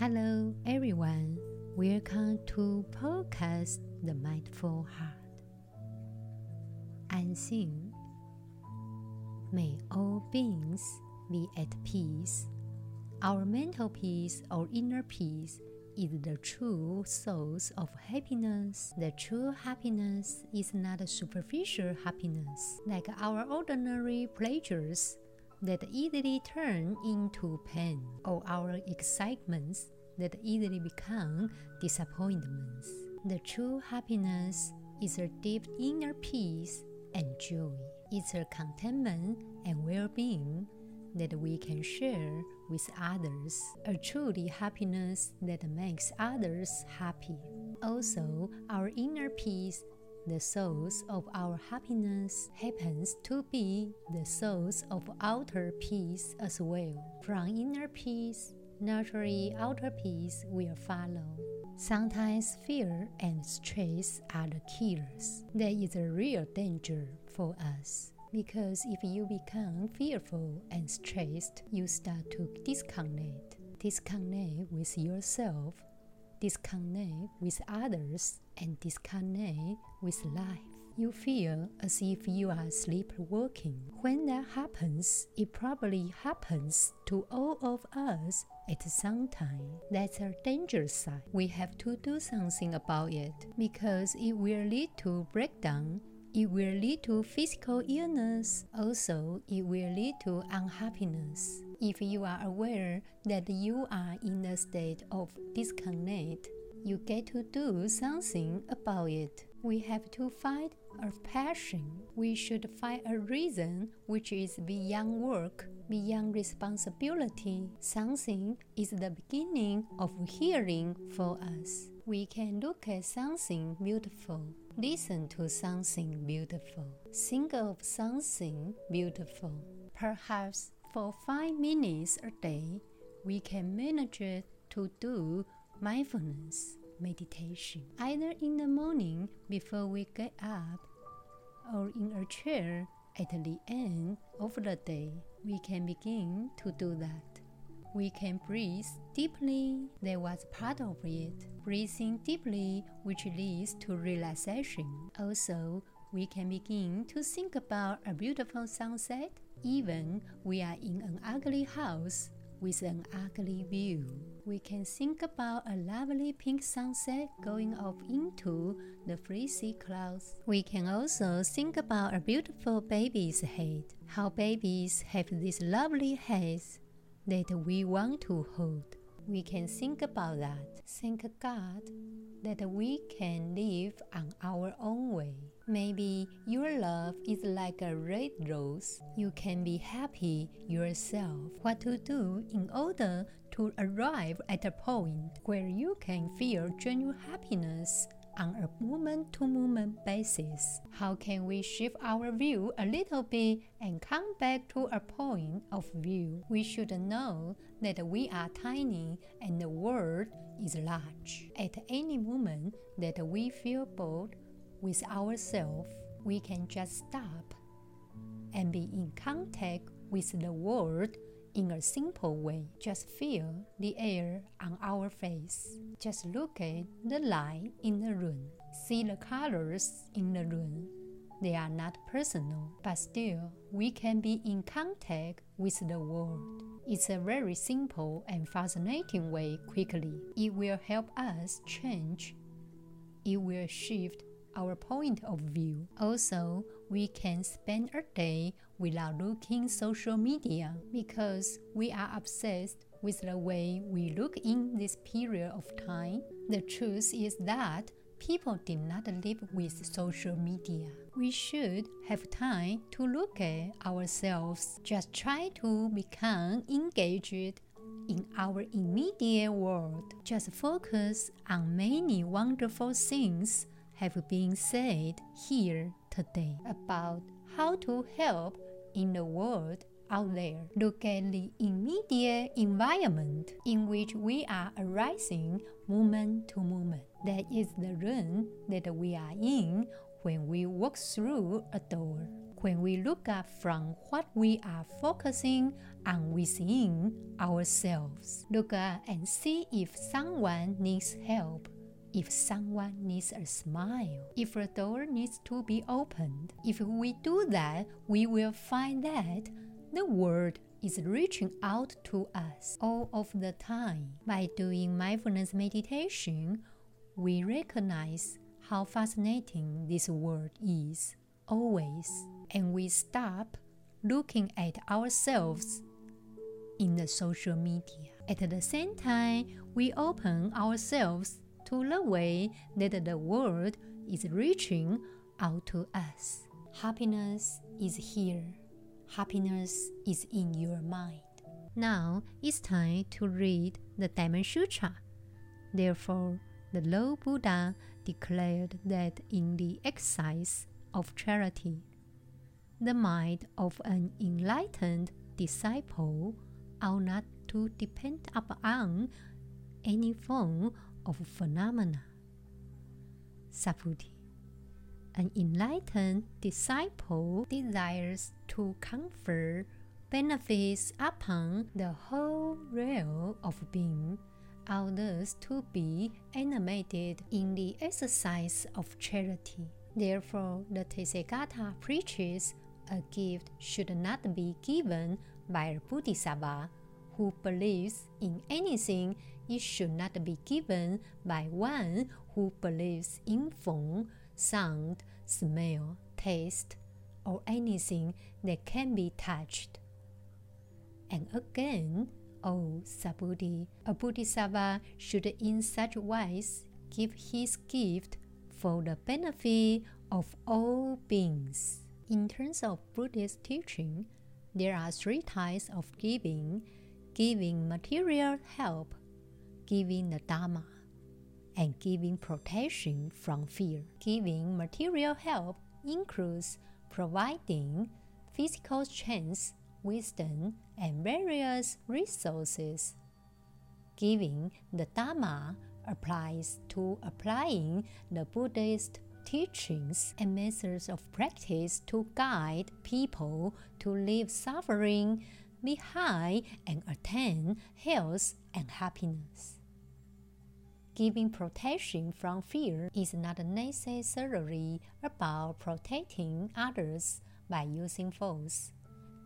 Hello, everyone. Welcome to podcast The Mindful Heart. 安心 May all beings be at peace. Our mental peace or inner peace is the true source of happiness. The true happiness is not a superficial happiness like our ordinary pleasures that easily turn into pain, or our excitements that easily become disappointments. The true happiness is a deep inner peace and joy. It's a contentment and well being that we can share with others, a truly happiness that makes others happy. Also, our inner peace the source of our happiness happens to be the source of outer peace as well. From inner peace, naturally outer peace will follow. Sometimes fear and stress are the killers. That is a real danger for us. Because if you become fearful and stressed, you start to disconnect. Disconnect with yourself disconnect with others, and disconnect with life. You feel as if you are sleepwalking. When that happens, it probably happens to all of us at some time. That's a dangerous side. We have to do something about it because it will lead to breakdown it will lead to physical illness. Also, it will lead to unhappiness. If you are aware that you are in a state of disconnect, you get to do something about it. We have to find a passion. We should find a reason which is beyond work, beyond responsibility. Something is the beginning of healing for us. We can look at something beautiful, listen to something beautiful, think of something beautiful. Perhaps for five minutes a day, we can manage to do mindfulness meditation, either in the morning before we get up or in a chair at the end of the day. We can begin to do that. We can breathe deeply, that was part of it. Breathing deeply, which leads to relaxation. Also, we can begin to think about a beautiful sunset even we are in an ugly house with an ugly view. We can think about a lovely pink sunset going off into the fleecy clouds. We can also think about a beautiful baby's head, how babies have these lovely heads that we want to hold. We can think about that. Thank God that we can live on our own way. Maybe your love is like a red rose. You can be happy yourself. What to do in order to arrive at a point where you can feel genuine happiness on a moment to moment basis. How can we shift our view a little bit and come back to a point of view? We should know that we are tiny and the world is large. At any moment that we feel bored with ourselves, we can just stop and be in contact with the world in a simple way. Just feel the air on our face. Just look at the light in the room. See the colors in the room. They are not personal, but still we can be in contact with the world. It's a very simple and fascinating way quickly. It will help us change. It will shift our point of view. Also, we can spend a day without looking social media because we are obsessed with the way we look in this period of time. The truth is that people did not live with social media. We should have time to look at ourselves. Just try to become engaged in our immediate world. Just focus on many wonderful things have been said here today about how to help in the world out there. Look at the immediate environment in which we are arising moment to moment. That is the room that we are in when we walk through a door. When we look up from what we are focusing on within ourselves, look up and see if someone needs help if someone needs a smile, if a door needs to be opened. If we do that, we will find that the world is reaching out to us all of the time. By doing mindfulness meditation, we recognize how fascinating this world is always, and we stop looking at ourselves in the social media. At the same time, we open ourselves to the way that the world is reaching out to us. Happiness is here. Happiness is in your mind. Now it's time to read the Diamond Sutra. Therefore, the Lord Buddha declared that in the exercise of charity, the mind of an enlightened disciple ought not to depend upon any form of phenomena. Subhuti. An enlightened disciple desires to confer benefits upon the whole realm of being, others to be animated in the exercise of charity. Therefore, the Tathagata preaches a gift should not be given by a bodhisattva who believes in anything it should not be given by one who believes in form, sound, smell, taste, or anything that can be touched. And again, O Subhuti, a Bodhisattva should in such wise give his gift for the benefit of all beings. In terms of Buddhist teaching, there are three types of giving giving material help, giving the Dharma, and giving protection from fear. Giving material help includes providing physical strength, wisdom, and various resources. Giving the Dharma applies to applying the Buddhist teachings and methods of practice to guide people to leave suffering behind and attain health and happiness. Giving protection from fear is not necessarily about protecting others by using force.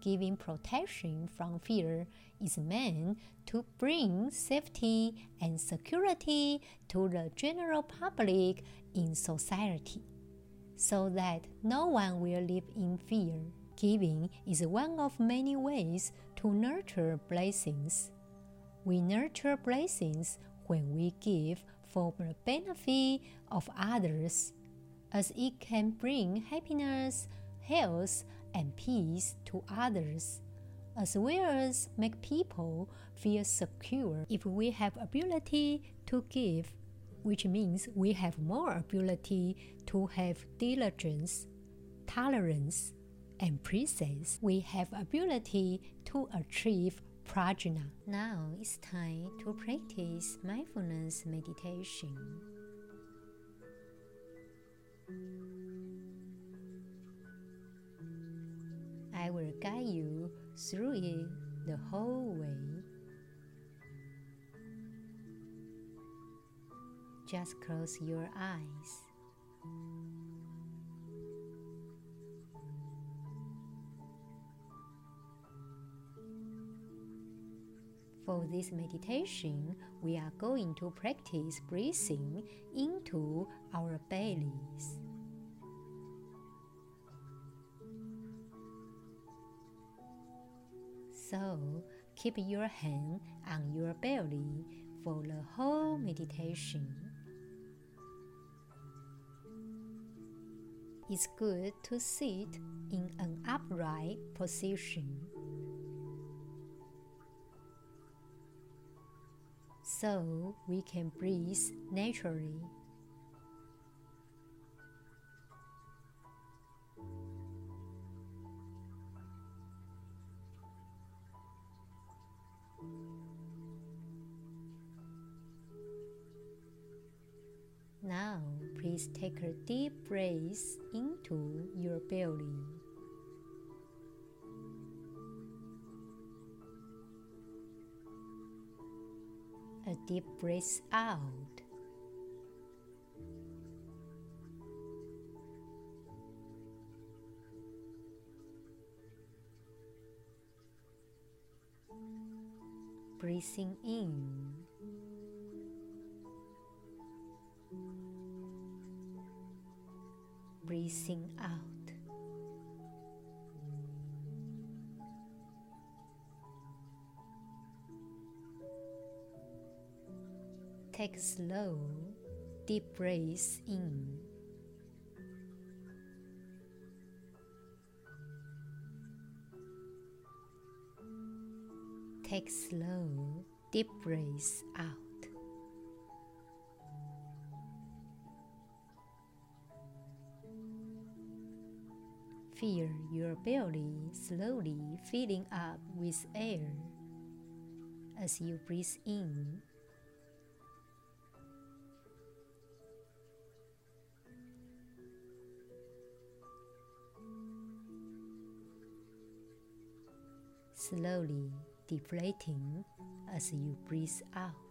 Giving protection from fear is meant to bring safety and security to the general public in society so that no one will live in fear. Giving is one of many ways to nurture blessings. We nurture blessings when we give for the benefit of others, as it can bring happiness, health, and peace to others, as well as make people feel secure. If we have ability to give, which means we have more ability to have diligence, tolerance, and presence, we have ability to achieve prajna. Now it's time to practice mindfulness meditation. I will guide you through it the whole way. Just close your eyes. For this meditation, we are going to practice breathing into our bellies. So, keep your hand on your belly for the whole meditation. It's good to sit in an upright position. So we can breathe naturally. Now Please take a deep breath into your belly. Deep breath out. Breathing in. Breathing out. Take slow, deep breaths in. Take slow, deep breaths out. Feel your belly slowly filling up with air as you breathe in. Slowly deflating as you breathe out.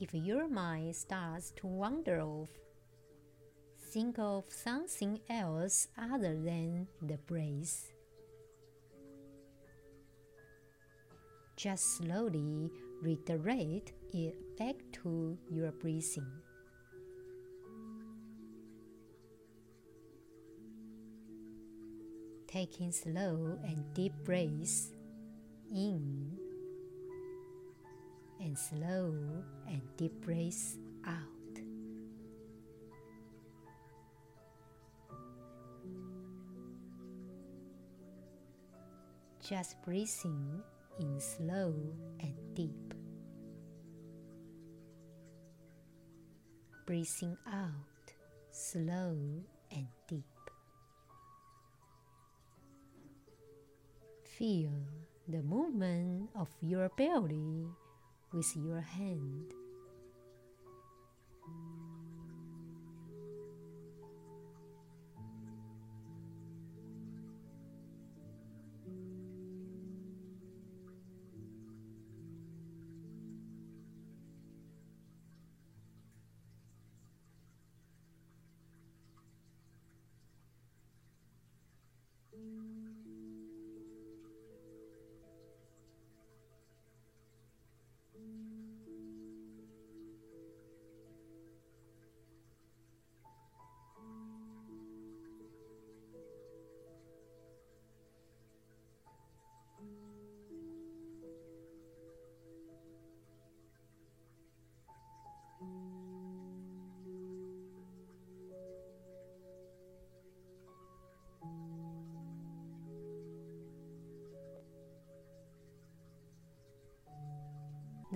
If your mind starts to wander off, think of something else other than the breath. Just slowly redirect it back to your breathing. Taking slow and deep breaths in and slow and deep breaths out. Just breathing in slow and deep. Breathing out slow and deep. Feel the movement of your belly with your hand.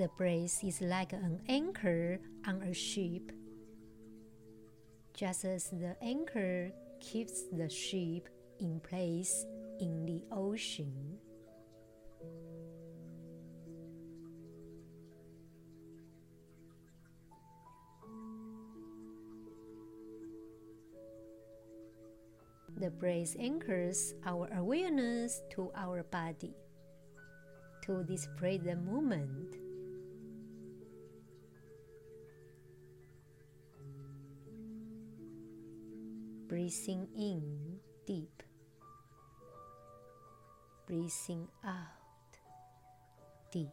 The brace is like an anchor on a ship. Just as the anchor keeps the ship in place in the ocean. The brace anchors our awareness to our body to display the moment breathing in deep, breathing out deep.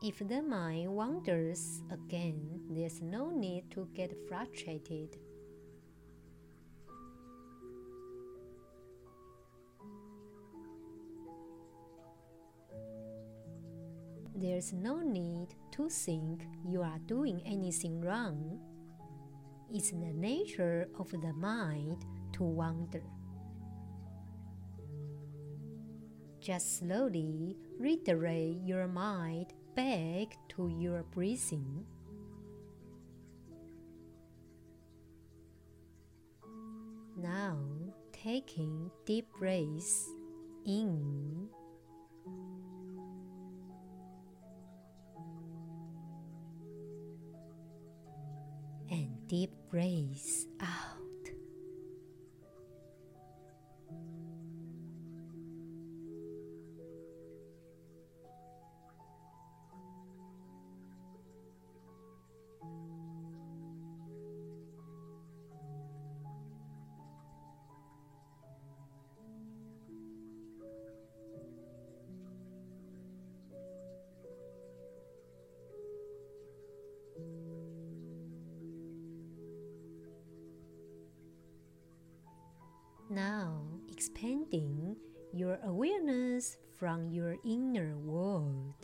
If the mind wanders again, there's no need to get frustrated. There's no need to think you are doing anything wrong. It's the nature of the mind to wander. Just slowly redirect your mind back to your breathing. Now, taking deep breaths in and deep breaths out. Now, expanding your awareness from your inner world.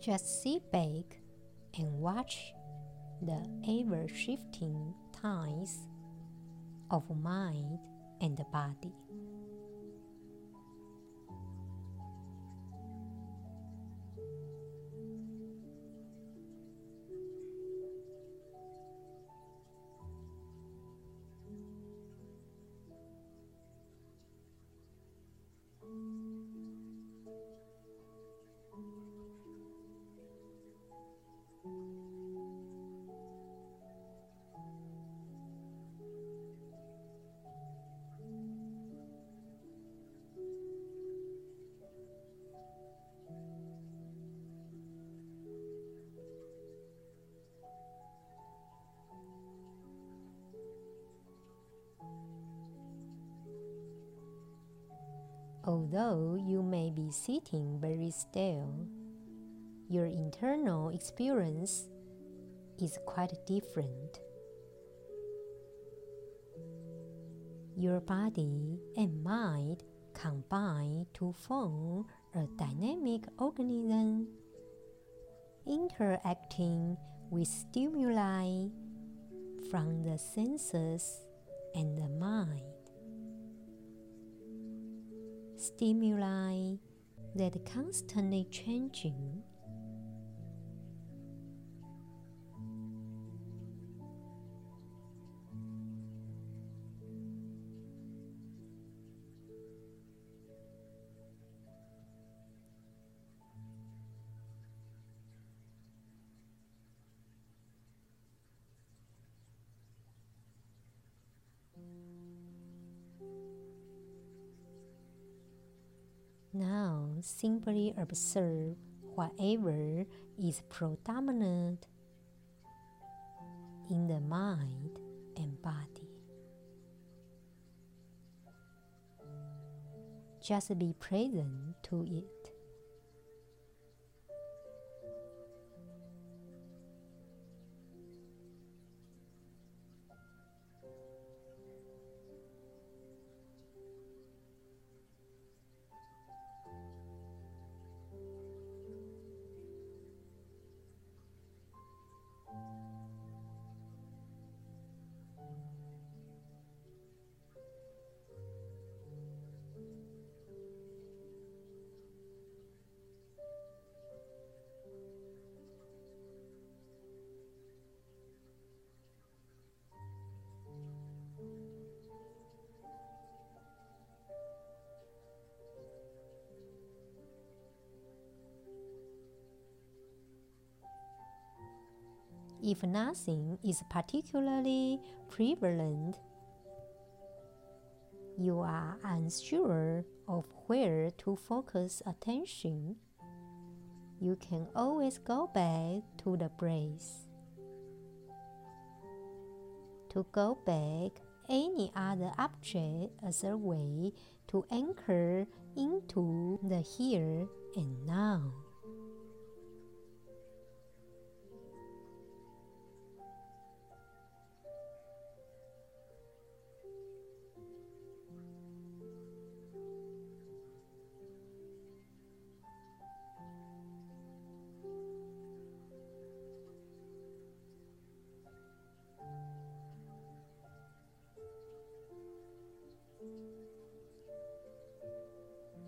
Just sit back and watch the ever shifting tides of mind and body. Although you may be sitting very still, your internal experience is quite different. Your body and mind combine to form a dynamic organism, interacting with stimuli from the senses and the mind stimuli that constantly changing. Simply observe whatever is predominant in the mind and body. Just be present to it. If nothing is particularly prevalent, you are unsure of where to focus attention, you can always go back to the breath. To go back any other object as a way to anchor into the here and now.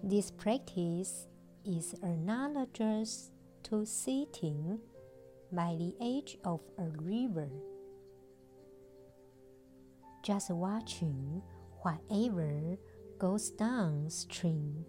This practice is analogous to sitting by the edge of a river, just watching whatever goes downstream.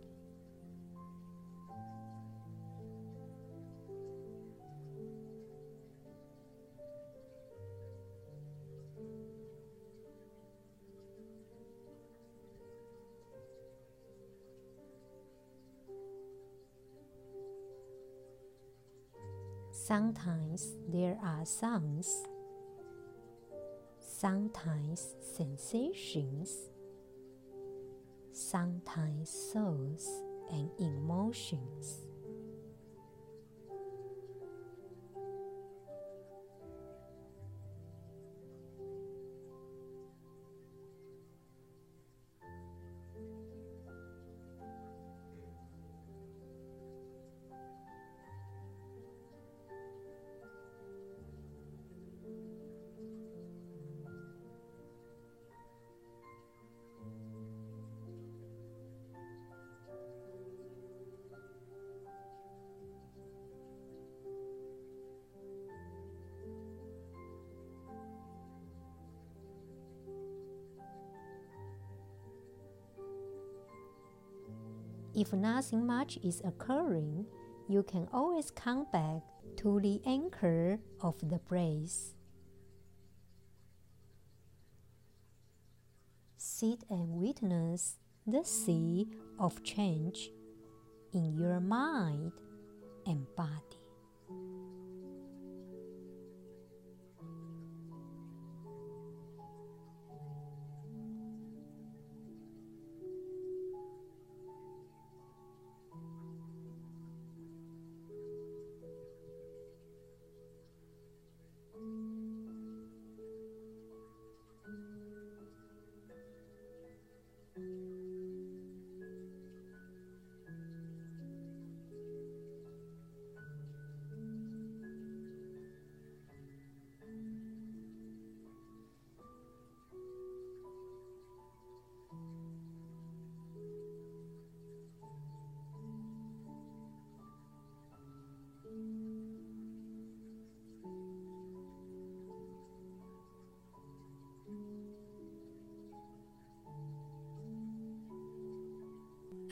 Sometimes there are sounds, sometimes sensations, sometimes thoughts and emotions. If nothing much is occurring, you can always come back to the anchor of the breath. Sit and witness the sea of change in your mind and body.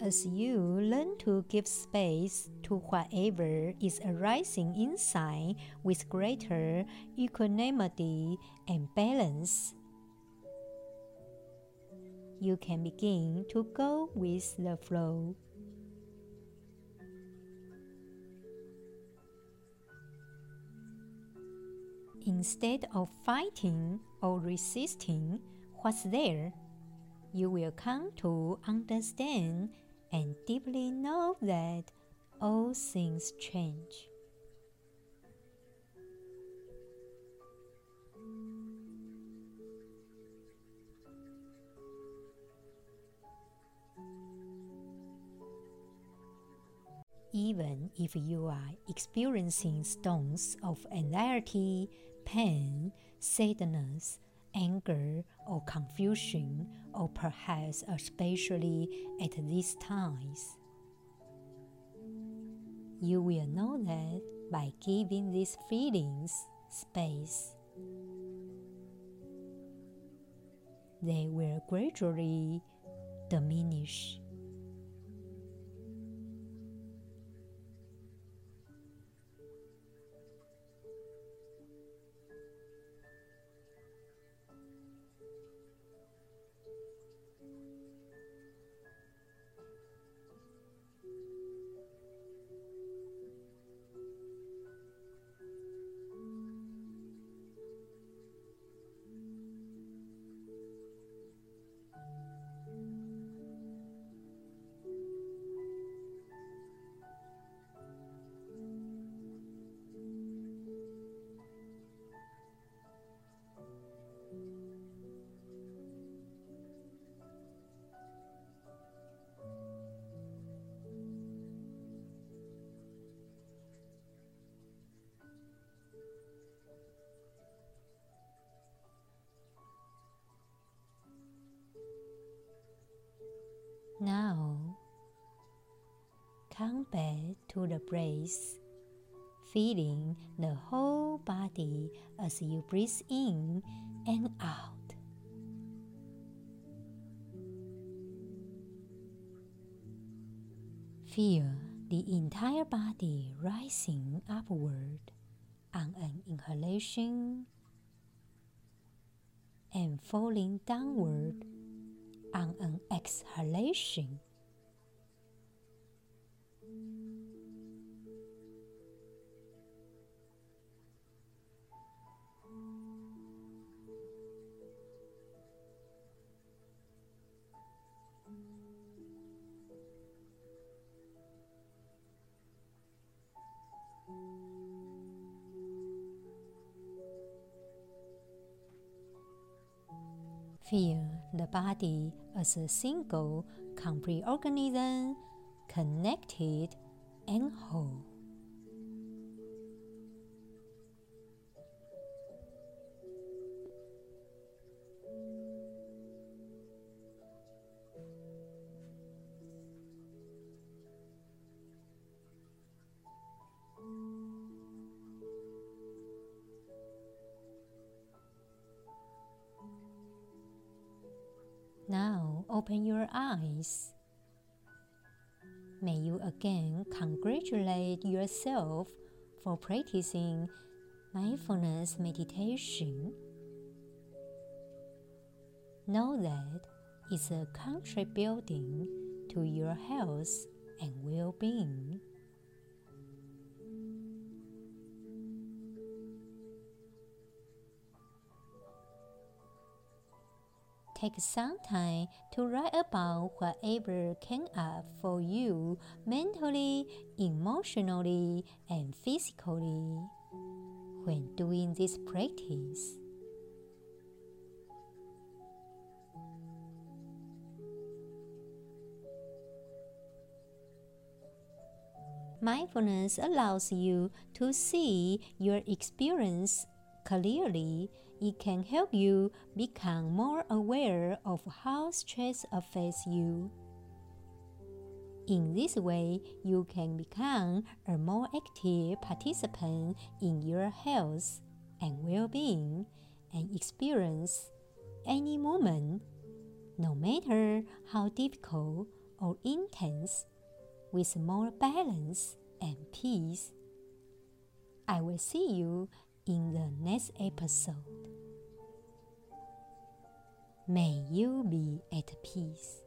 as you learn to give space to whatever is arising inside with greater equanimity and balance, you can begin to go with the flow. Instead of fighting or resisting what's there, you will come to understand and deeply know that all things change. Even if you are experiencing storms of anxiety, pain, sadness, anger, or confusion, or perhaps especially at these times, you will know that by giving these feelings space, they will gradually diminish. Now, come back to the breath, feeling the whole body as you breathe in and out. Feel the entire body rising upward on an inhalation and falling downward on an exhalation. Body as a single, complete organism, connected and whole. Now open your eyes. May you again congratulate yourself for practicing mindfulness meditation. Know that it's a contributing to your health and well being. Take some time to write about whatever came up for you mentally, emotionally, and physically when doing this practice. Mindfulness allows you to see your experience clearly it can help you become more aware of how stress affects you. In this way, you can become a more active participant in your health and well being and experience any moment, no matter how difficult or intense, with more balance and peace. I will see you in the next episode. May you be at peace.